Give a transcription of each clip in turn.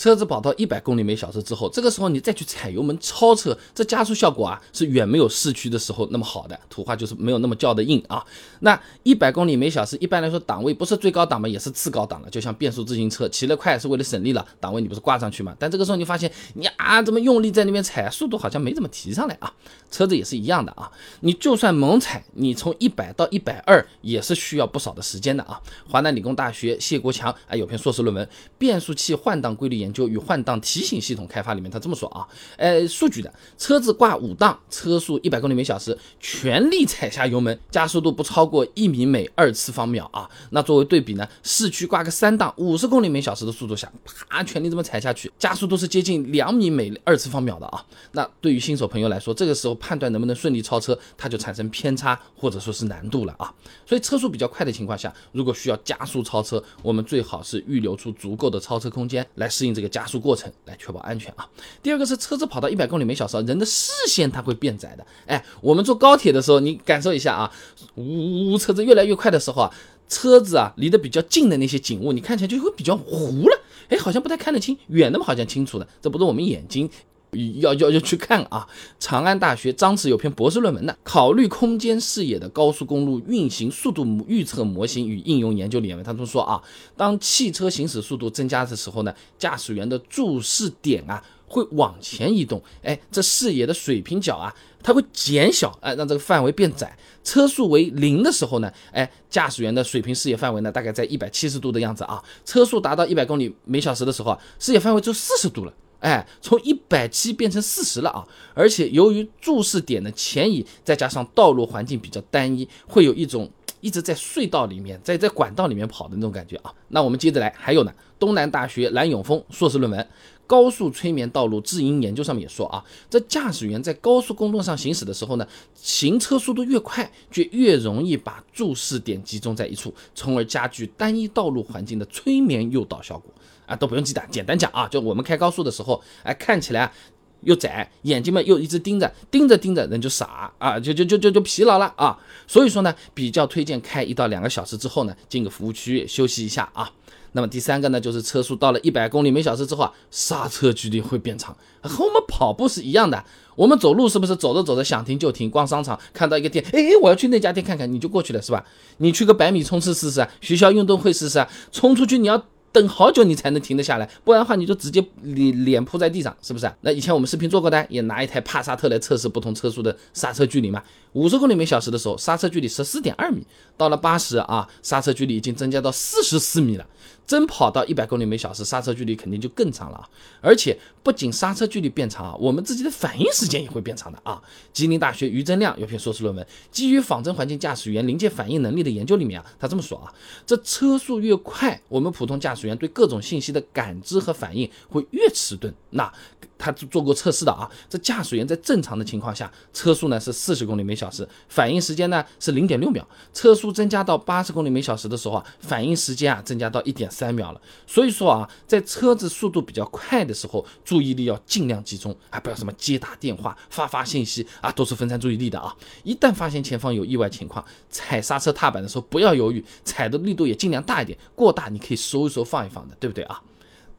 车子跑到一百公里每小时之后，这个时候你再去踩油门超车，这加速效果啊是远没有市区的时候那么好的。土话就是没有那么叫的硬啊。那一百公里每小时一般来说档位不是最高档嘛，也是次高档了。就像变速自行车，骑得快是为了省力了，档位你不是挂上去嘛？但这个时候你发现你啊这么用力在那边踩，速度好像没怎么提上来啊。车子也是一样的啊，你就算猛踩，你从一百到一百二也是需要不少的时间的啊。华南理工大学谢国强啊有篇硕士论文《变速器换挡规律研究与换挡提醒系统开发》里面，他这么说啊，呃，数据的车子挂五档，车速一百公里每小时，全力踩下油门，加速度不超过一米每二次方秒啊。那作为对比呢，市区挂个三档，五十公里每小时的速度下，啪，全力这么踩下去，加速度是接近两米每二次方秒的啊。那对于新手朋友来说，这个时候判断能不能顺利超车，它就产生偏差或者说是难度了啊。所以车速比较快的情况下，如果需要加速超车，我们最好是预留出足够的超车空间来适应这个加速过程，来确保安全啊。第二个是车子跑到一百公里每小时，人的视线它会变窄的。哎，我们坐高铁的时候，你感受一下啊，呜呜，车子越来越快的时候啊，车子啊离得比较近的那些景物，你看起来就会比较糊了，哎，好像不太看得清，远的嘛好像清楚的，这不是我们眼睛。要要要去看啊！长安大学张弛有篇博士论文呢，考虑空间视野的高速公路运行速度预测模型与应用研究里面，他们说啊，当汽车行驶速度增加的时候呢，驾驶员的注视点啊会往前移动，哎，这视野的水平角啊，它会减小，哎，让这个范围变窄。车速为零的时候呢，哎，驾驶员的水平视野范围呢大概在一百七十度的样子啊。车速达到一百公里每小时的时候，视野范围就四十度了。哎，从一百七变成四十了啊！而且由于注视点的前移，再加上道路环境比较单一，会有一种一直在隧道里面，在在管道里面跑的那种感觉啊。那我们接着来，还有呢，东南大学蓝永峰硕士论文《高速催眠道路智音研究》上面也说啊，这驾驶员在高速公路上行驶的时候呢，行车速度越快，就越容易把注视点集中在一处，从而加剧单一道路环境的催眠诱导效果。啊，都不用记的，简单讲啊，就我们开高速的时候，哎，看起来又窄，眼睛们又一直盯着，盯着盯着人就傻啊，就就就就就疲劳了啊。所以说呢，比较推荐开一到两个小时之后呢，进个服务区休息一下啊。那么第三个呢，就是车速到了一百公里每小时之后啊，刹车距离会变长，和我们跑步是一样的。我们走路是不是走着走着想停就停？逛商场看到一个店，哎，我要去那家店看看，你就过去了是吧？你去个百米冲刺试试啊，学校运动会试试啊，冲出去你要。等好久你才能停得下来，不然的话你就直接脸脸扑在地上，是不是？那以前我们视频做过的，也拿一台帕萨特来测试不同车速的刹车距离嘛。五十公里每小时的时候，刹车距离十四点二米，到了八十啊，刹车距离已经增加到四十四米了。真跑到一百公里每小时，刹车距离肯定就更长了啊！而且不仅刹车距离变长啊，我们自己的反应时间也会变长的啊。吉林大学于增亮有篇硕士论文《基于仿真环境驾驶员临界反应能力的研究》里面啊，他这么说啊：这车速越快，我们普通驾驶员对各种信息的感知和反应会越迟钝。那他做过测试的啊，这驾驶员在正常的情况下，车速呢是四十公里每小时，反应时间呢是零点六秒。车速增加到八十公里每小时的时候啊，反应时间啊增加到一点三秒了。所以说啊，在车子速度比较快的时候，注意力要尽量集中啊，不要什么接打电话、发发信息啊，都是分散注意力的啊。一旦发现前方有意外情况，踩刹车踏板的时候不要犹豫，踩的力度也尽量大一点，过大你可以收一收放一放的，对不对啊？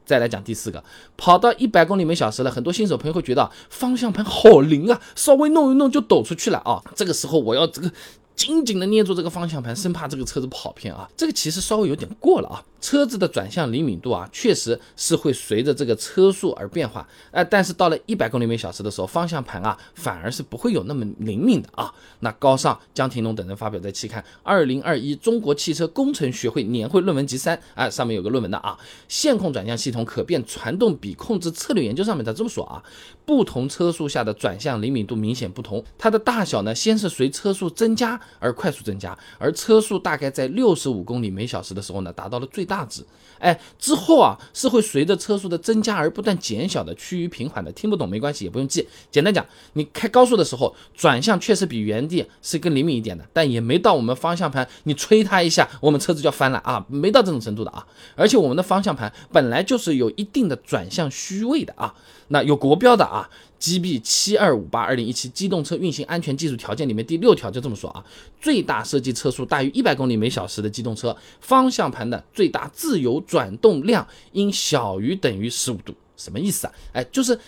再来讲第四个，跑到一百公里每小时了，很多新手朋友会觉得方向盘好灵啊，稍微弄一弄就抖出去了啊。这个时候我要这个紧紧的捏住这个方向盘，生怕这个车子跑偏啊。这个其实稍微有点过了啊。车子的转向灵敏度啊，确实是会随着这个车速而变化。哎，但是到了一百公里每小时的时候，方向盘啊反而是不会有那么灵敏的啊。那高尚、江廷龙等人发表在期刊《二零二一中国汽车工程学会年会论文集三》啊，上面有个论文的啊，线控转向系统可变传动比控制策略研究上面他这么说啊，不同车速下的转向灵敏度明显不同，它的大小呢，先是随车速增加而快速增加，而车速大概在六十五公里每小时的时候呢，达到了最大。值，哎，之后啊是会随着车速的增加而不断减小的，趋于平缓的。听不懂没关系，也不用记。简单讲，你开高速的时候，转向确实比原地是更灵敏一点的，但也没到我们方向盘你吹它一下，我们车子就要翻了啊，没到这种程度的啊。而且我们的方向盘本来就是有一定的转向虚位的啊，那有国标的啊。GB 七二五八二零一七机动车运行安全技术条件里面第六条就这么说啊，最大设计车速大于一百公里每小时的机动车，方向盘的最大自由转动量应小于等于十五度，什么意思啊？哎，就是。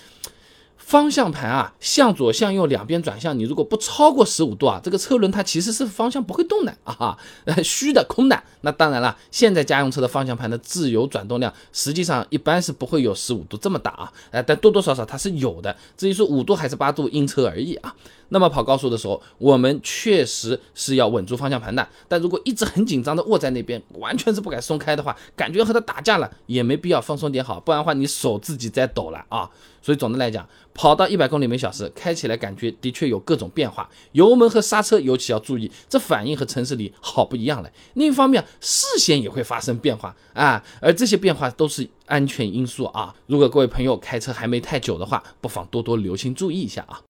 方向盘啊，向左向右两边转向，你如果不超过十五度啊，这个车轮它其实是方向不会动的啊，虚的空的。那当然了，现在家用车的方向盘的自由转动量实际上一般是不会有十五度这么大啊，哎，但多多少少它是有的。至于说五度还是八度，因车而异啊。那么跑高速的时候，我们确实是要稳住方向盘的，但如果一直很紧张的握在那边，完全是不敢松开的话，感觉和它打架了，也没必要放松点好，不然的话你手自己在抖了啊。所以总的来讲，跑到一百公里每小时，开起来感觉的确有各种变化，油门和刹车尤其要注意，这反应和城市里好不一样了。另一方面，视线也会发生变化啊，而这些变化都是安全因素啊。如果各位朋友开车还没太久的话，不妨多多留心注意一下啊。